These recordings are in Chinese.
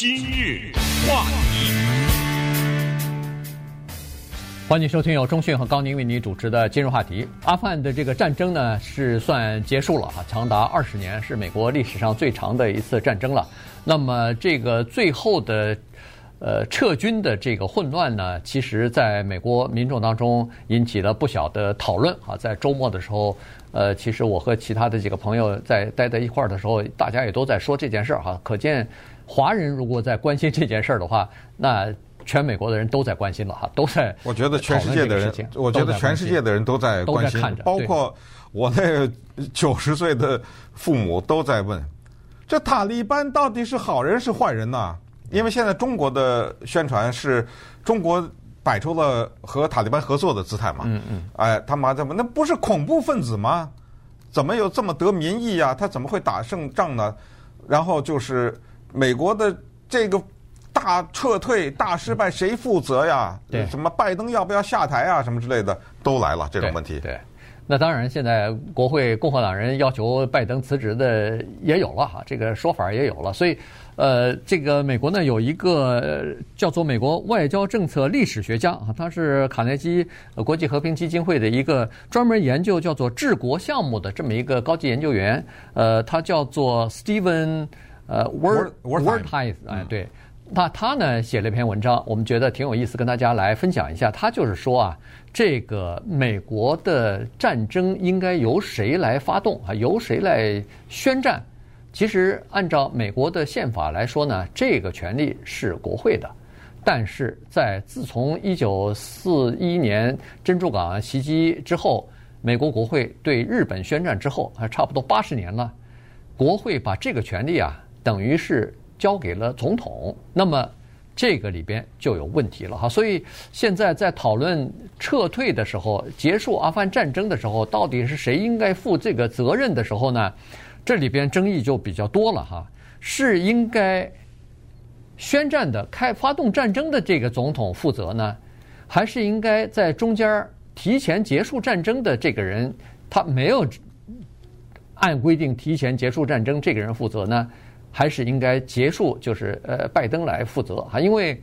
今日话题，欢迎收听由中讯和高宁为你主持的今日话题。阿富汗的这个战争呢，是算结束了哈，长达二十年，是美国历史上最长的一次战争了。那么这个最后的。呃，撤军的这个混乱呢，其实在美国民众当中引起了不小的讨论啊。在周末的时候，呃，其实我和其他的几个朋友在待在一块儿的时候，大家也都在说这件事儿哈。可见，华人如果在关心这件事儿的话，那全美国的人都在关心了哈，都在。我觉得全世界的人，我觉得全世界的人都在关心，包括我那九十岁的父母都在问：这塔利班到底是好人是坏人呐？因为现在中国的宣传是中国摆出了和塔利班合作的姿态嘛，嗯嗯，哎，他妈怎么那不是恐怖分子吗？怎么有这么得民意呀？他怎么会打胜仗呢？然后就是美国的这个大撤退大失败谁负责呀？对，什么拜登要不要下台啊？什么之类的都来了这种问题。对。对那当然，现在国会共和党人要求拜登辞职的也有了哈，这个说法也有了。所以，呃，这个美国呢有一个叫做美国外交政策历史学家啊，他是卡内基国际和平基金会的一个专门研究叫做治国项目的这么一个高级研究员。呃，他叫做 Steven 呃 Wertheim 哎，对，那他呢写了一篇文章，我们觉得挺有意思，跟大家来分享一下。他就是说啊。这个美国的战争应该由谁来发动啊？由谁来宣战？其实按照美国的宪法来说呢，这个权利是国会的。但是在自从一九四一年珍珠港袭击之后，美国国会对日本宣战之后，还差不多八十年了，国会把这个权利啊，等于是交给了总统。那么。这个里边就有问题了哈，所以现在在讨论撤退的时候，结束阿富汗战争的时候，到底是谁应该负这个责任的时候呢？这里边争议就比较多了哈。是应该宣战的、开发动战争的这个总统负责呢，还是应该在中间提前结束战争的这个人，他没有按规定提前结束战争，这个人负责呢？还是应该结束，就是呃，拜登来负责哈，因为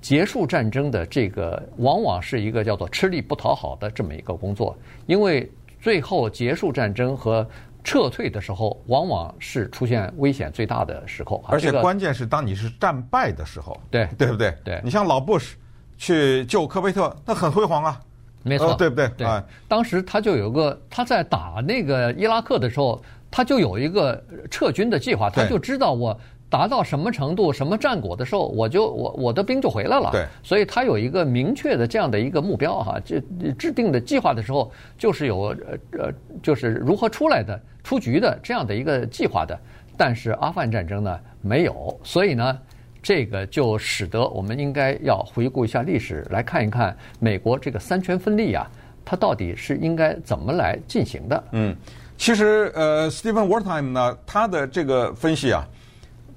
结束战争的这个往往是一个叫做吃力不讨好的这么一个工作，因为最后结束战争和撤退的时候，往往是出现危险最大的时候。而且关键是当你是战败的时候，对对不对？对，你像老布什去救科威特，那很辉煌啊，没错，对不对？对，当时他就有个他在打那个伊拉克的时候。他就有一个撤军的计划，他就知道我达到什么程度、什么战果的时候，我就我我的兵就回来了。对，所以他有一个明确的这样的一个目标哈，就制定的计划的时候，就是有呃呃，就是如何出来的、出局的这样的一个计划的。但是阿富汗战争呢没有，所以呢，这个就使得我们应该要回顾一下历史，来看一看美国这个三权分立啊，它到底是应该怎么来进行的？嗯。其实，呃，Stephen Wertheim 呢，他的这个分析啊，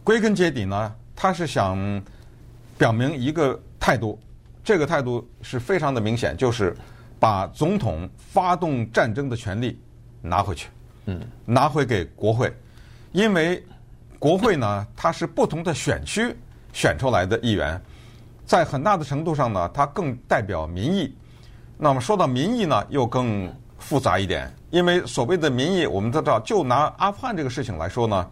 归根结底呢，他是想表明一个态度，这个态度是非常的明显，就是把总统发动战争的权利拿回去，嗯，拿回给国会，因为国会呢，它是不同的选区选出来的议员，在很大的程度上呢，它更代表民意。那么说到民意呢，又更复杂一点。因为所谓的民意，我们都知道，就拿阿富汗这个事情来说呢，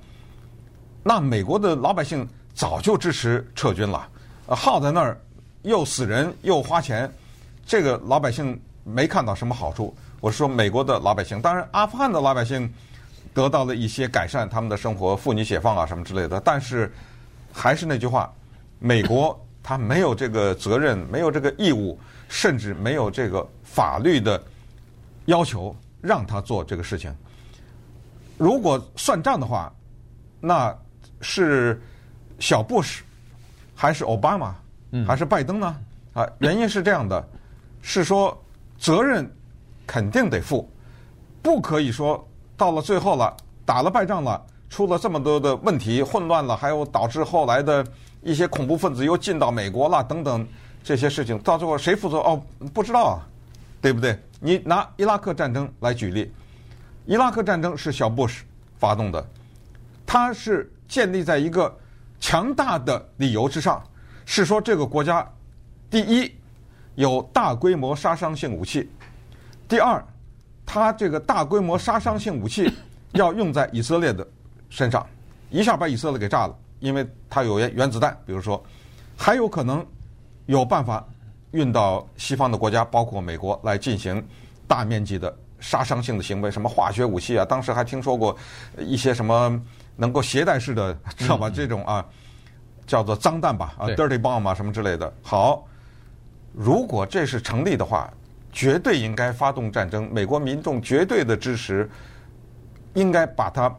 那美国的老百姓早就支持撤军了，耗在那儿又死人又花钱，这个老百姓没看到什么好处。我说美国的老百姓，当然阿富汗的老百姓得到了一些改善，他们的生活、妇女解放啊什么之类的。但是还是那句话，美国他没有这个责任，没有这个义务，甚至没有这个法律的要求。让他做这个事情。如果算账的话，那是小布什还是奥巴马，还是拜登呢？啊，原因是这样的，是说责任肯定得负，不可以说到了最后了，打了败仗了，出了这么多的问题，混乱了，还有导致后来的一些恐怖分子又进到美国了等等这些事情，到最后谁负责？哦，不知道啊。对不对？你拿伊拉克战争来举例，伊拉克战争是小布什发动的，他是建立在一个强大的理由之上，是说这个国家第一有大规模杀伤性武器，第二，它这个大规模杀伤性武器要用在以色列的身上，一下把以色列给炸了，因为它有原原子弹，比如说，还有可能有办法运到西方的国家，包括美国来进行大面积的杀伤性的行为，什么化学武器啊，当时还听说过一些什么能够携带式的，知道吧？这种啊，叫做脏弹吧，啊，dirty bomb 啊，什么之类的。好，如果这是成立的话，绝对应该发动战争，美国民众绝对的支持，应该把它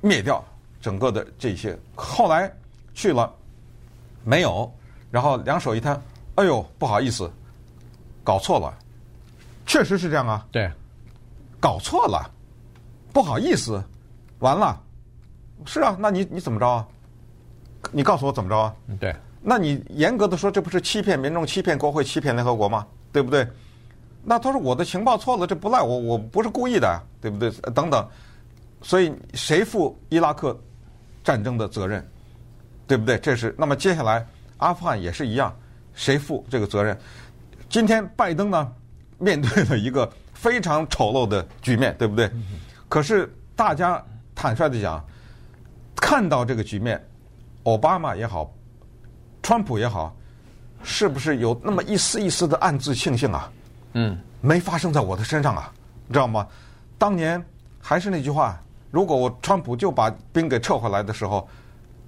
灭掉。整个的这些，后来去了没有？然后两手一摊，哎呦，不好意思，搞错了，确实是这样啊。对，搞错了，不好意思，完了，是啊，那你你怎么着啊？你告诉我怎么着啊？对，那你严格的说，这不是欺骗民众、欺骗国会、欺骗联合国吗？对不对？那他说我的情报错了，这不赖我，我不是故意的，对不对？等等，所以谁负伊拉克？战争的责任，对不对？这是那么接下来阿富汗也是一样，谁负这个责任？今天拜登呢，面对了一个非常丑陋的局面，对不对？可是大家坦率的讲，看到这个局面，奥巴马也好，川普也好，是不是有那么一丝一丝的暗自庆幸啊？嗯，没发生在我的身上啊，你知道吗？当年还是那句话。如果我川普就把兵给撤回来的时候，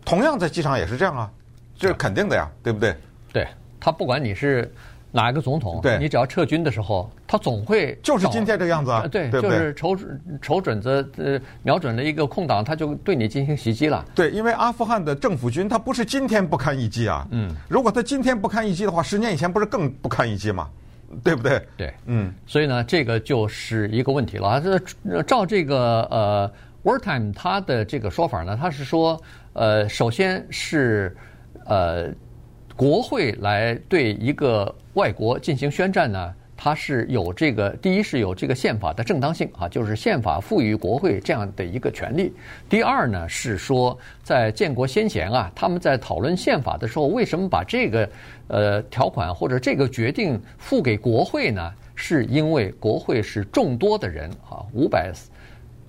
同样在机场也是这样啊，这是肯定的呀，对不对？对，他不管你是哪一个总统，你只要撤军的时候，他总会就是今天这个样子啊，对，对，就是瞅瞅准子呃瞄准了一个空档，他就对你进行袭击了。对，因为阿富汗的政府军他不是今天不堪一击啊，嗯，如果他今天不堪一击的话，十年以前不是更不堪一击吗？对不对？对，嗯，所以呢，这个就是一个问题了。这照这个呃。Wartime 他的这个说法呢，他是说，呃，首先是呃，国会来对一个外国进行宣战呢，它是有这个第一是有这个宪法的正当性啊，就是宪法赋予国会这样的一个权利。第二呢是说，在建国先贤啊，他们在讨论宪法的时候，为什么把这个呃条款或者这个决定付给国会呢？是因为国会是众多的人啊，五百。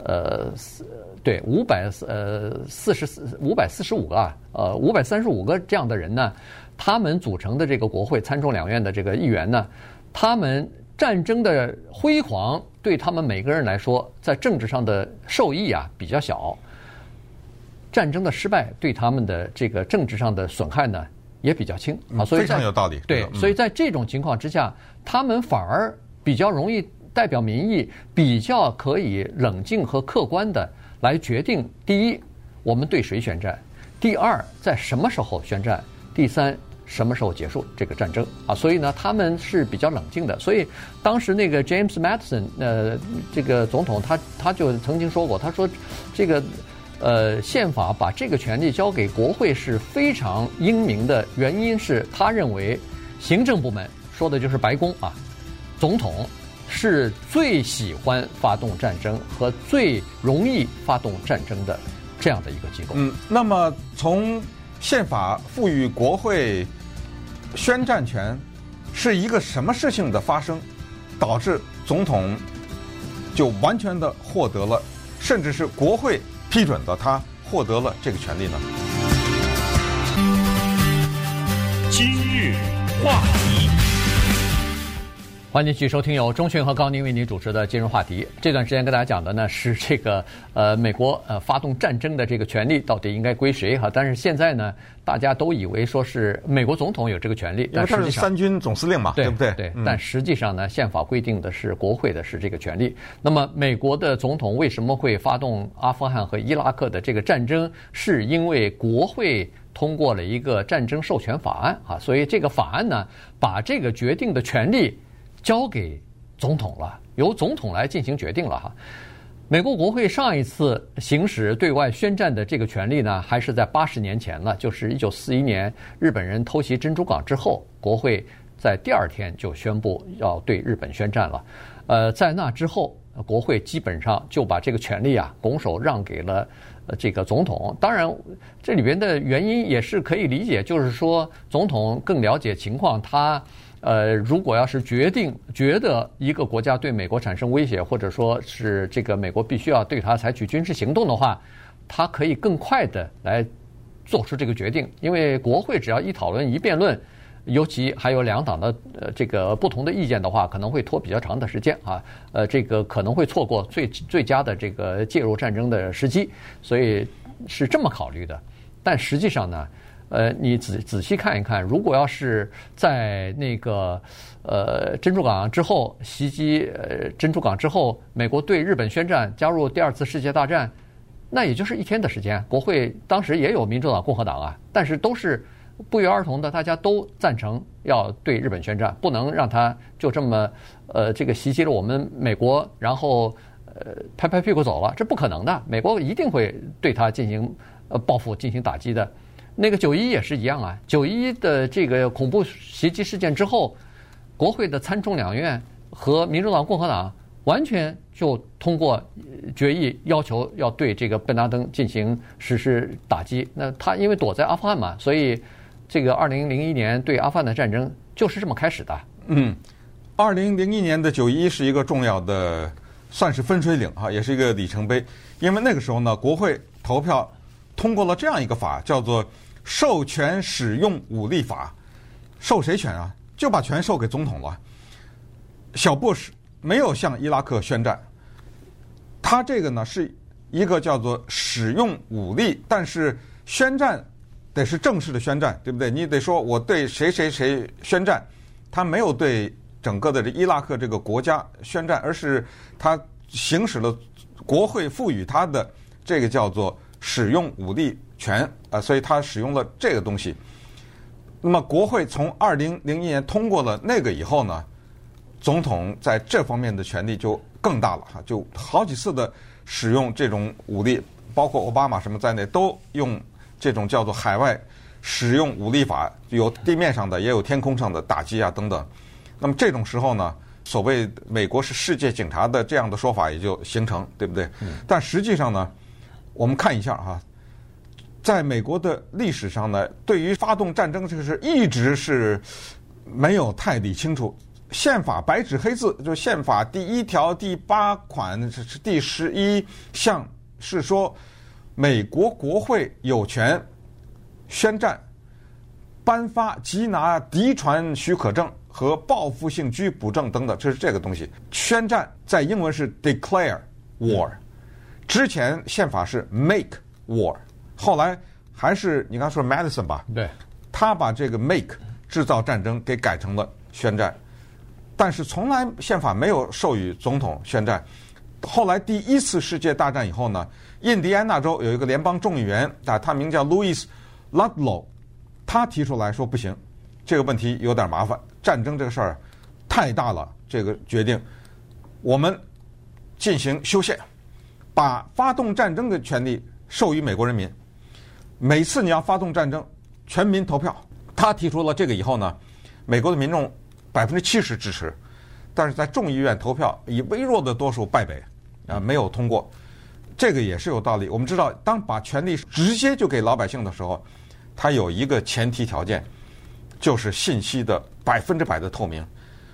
呃，四对五百呃四十四五百四十五个啊，呃五百三十五个这样的人呢，他们组成的这个国会参众两院的这个议员呢，他们战争的辉煌对他们每个人来说，在政治上的受益啊比较小，战争的失败对他们的这个政治上的损害呢也比较轻啊，所以非常有道理。对，所以在这种情况之下，他们反而比较容易。代表民意比较可以冷静和客观的来决定：第一，我们对谁宣战；第二，在什么时候宣战；第三，什么时候结束这个战争啊？所以呢，他们是比较冷静的。所以当时那个 James Madison，呃，这个总统他他就曾经说过，他说这个呃宪法把这个权利交给国会是非常英明的，原因是他认为行政部门说的就是白宫啊，总统。是最喜欢发动战争和最容易发动战争的这样的一个机构。嗯，那么从宪法赋予国会宣战权，是一个什么事情的发生，导致总统就完全的获得了，甚至是国会批准的他获得了这个权利呢？今日话题。欢迎继续收听由钟讯和高宁为您主持的今日话题。这段时间跟大家讲的呢是这个呃美国呃发动战争的这个权利到底应该归谁哈？但是现在呢，大家都以为说是美国总统有这个权利，因为他是三军总司令嘛，对不对？对。但实际上呢，宪法规定的是国会的是这个权利。那么美国的总统为什么会发动阿富汗和伊拉克的这个战争？是因为国会通过了一个战争授权法案啊，所以这个法案呢，把这个决定的权利。交给总统了，由总统来进行决定了哈。美国国会上一次行使对外宣战的这个权利呢，还是在八十年前了，就是一九四一年日本人偷袭珍珠港之后，国会在第二天就宣布要对日本宣战了。呃，在那之后，国会基本上就把这个权利啊拱手让给了这个总统。当然，这里边的原因也是可以理解，就是说总统更了解情况，他呃如果要是决定觉得一个国家对美国产生威胁，或者说是这个美国必须要对他采取军事行动的话，他可以更快的来做出这个决定，因为国会只要一讨论一辩论。尤其还有两党的呃这个不同的意见的话，可能会拖比较长的时间啊，呃，这个可能会错过最最佳的这个介入战争的时机，所以是这么考虑的。但实际上呢，呃，你仔仔细看一看，如果要是在那个呃珍珠港之后袭击呃珍珠港之后，美国对日本宣战，加入第二次世界大战，那也就是一天的时间。国会当时也有民主党、共和党啊，但是都是。不约而同的，大家都赞成要对日本宣战，不能让他就这么呃这个袭击了我们美国，然后呃拍拍屁股走了，这不可能的。美国一定会对他进行呃报复、进行打击的。那个九一也是一样啊，九一的这个恐怖袭击事件之后，国会的参众两院和民主党、共和党完全就通过决议，要求要对这个本拉登进行实施打击。那他因为躲在阿富汗嘛，所以。这个二零零一年对阿富汗的战争就是这么开始的。嗯，二零零一年的九一是一个重要的，算是分水岭哈，也是一个里程碑。因为那个时候呢，国会投票通过了这样一个法，叫做《授权使用武力法》。授谁权啊？就把权授给总统了。小布什没有向伊拉克宣战，他这个呢是一个叫做使用武力，但是宣战。得是正式的宣战，对不对？你得说我对谁谁谁宣战，他没有对整个的这伊拉克这个国家宣战，而是他行使了国会赋予他的这个叫做使用武力权啊，所以他使用了这个东西。那么国会从二零零一年通过了那个以后呢，总统在这方面的权力就更大了哈，就好几次的使用这种武力，包括奥巴马什么在内都用。这种叫做海外使用武力法，有地面上的，也有天空上的打击啊等等。那么这种时候呢，所谓美国是世界警察的这样的说法也就形成，对不对？但实际上呢，我们看一下哈，在美国的历史上呢，对于发动战争这个事一直是没有太理清楚。宪法白纸黑字，就宪法第一条第八款是第十一项是说。美国国会有权宣战、颁发缉拿敌船许可证和报复性拘捕证等等，这是这个东西。宣战在英文是 declare war，之前宪法是 make war，后来还是你刚说 Madison 吧？对，他把这个 make 制造战争给改成了宣战，但是从来宪法没有授予总统宣战。后来第一次世界大战以后呢？印第安纳州有一个联邦众议员啊，他名叫 Louis Ludlow，他提出来说不行，这个问题有点麻烦，战争这个事儿太大了，这个决定我们进行修宪，把发动战争的权利授予美国人民。每次你要发动战争，全民投票。他提出了这个以后呢，美国的民众百分之七十支持，但是在众议院投票以微弱的多数败北啊，没有通过。这个也是有道理。我们知道，当把权力直接就给老百姓的时候，它有一个前提条件，就是信息的百分之百的透明，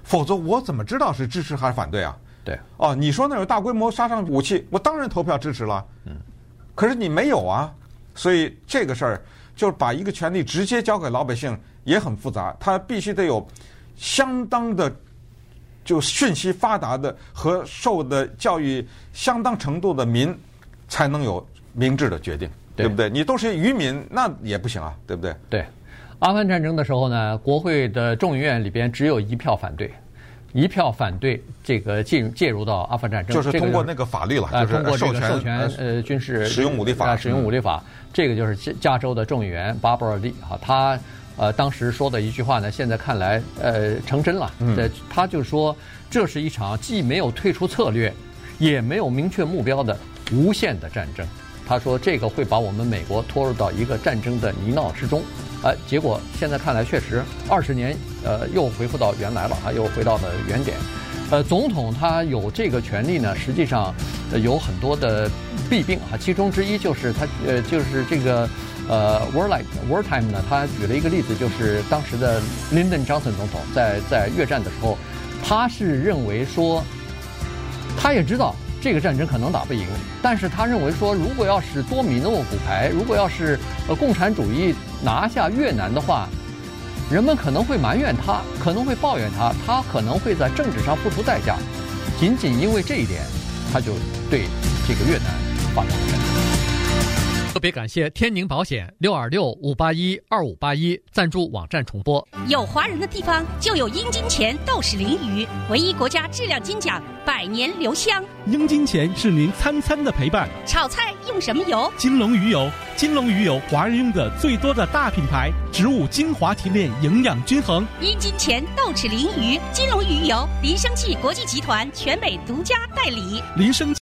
否则我怎么知道是支持还是反对啊？对。哦，你说那有大规模杀伤武器，我当然投票支持了。嗯。可是你没有啊，所以这个事儿就是把一个权利直接交给老百姓也很复杂，他必须得有相当的。就讯息发达的和受的教育相当程度的民，才能有明智的决定，对不对？你都是渔民，那也不行啊，对不对？对，阿富汗战争的时候呢，国会的众议院里边只有一票反对，一票反对这个进介入到阿富汗战争，就是通过那个法律了，就是，通过这个授权呃军事使用武力法，使用武力法，这个就是加州的众议员巴布尔利啊，他。呃，当时说的一句话呢，现在看来，呃，成真了。呃，他就说，这是一场既没有退出策略，也没有明确目标的无限的战争。他说，这个会把我们美国拖入到一个战争的泥淖之中。呃，结果现在看来，确实二十年，呃，又恢复到原来了，啊，又回到了原点。呃，总统他有这个权利呢，实际上有很多的弊病啊，其中之一就是他呃，就是这个呃，Warlike Wartime 呢，他举了一个例子，就是当时的 Lyndon Johnson 总统在在越战的时候，他是认为说，他也知道这个战争可能打不赢，但是他认为说，如果要是多米诺骨牌，如果要是呃共产主义拿下越南的话。人们可能会埋怨他，可能会抱怨他，他可能会在政治上付出代价。仅仅因为这一点，他就对这个越南发动了战争。特别感谢天宁保险六二六五八一二五八一赞助网站重播。有华人的地方就有英金钱豆豉鲮鱼，唯一国家质量金奖，百年留香。英金钱是您餐餐的陪伴。炒菜用什么油？金龙鱼油。金龙鱼油，华人用的最多的大品牌，植物精华提炼，营养均衡。英金钱豆豉鲮鱼，金龙鱼油，林生记国际集团全美独家代理。林生。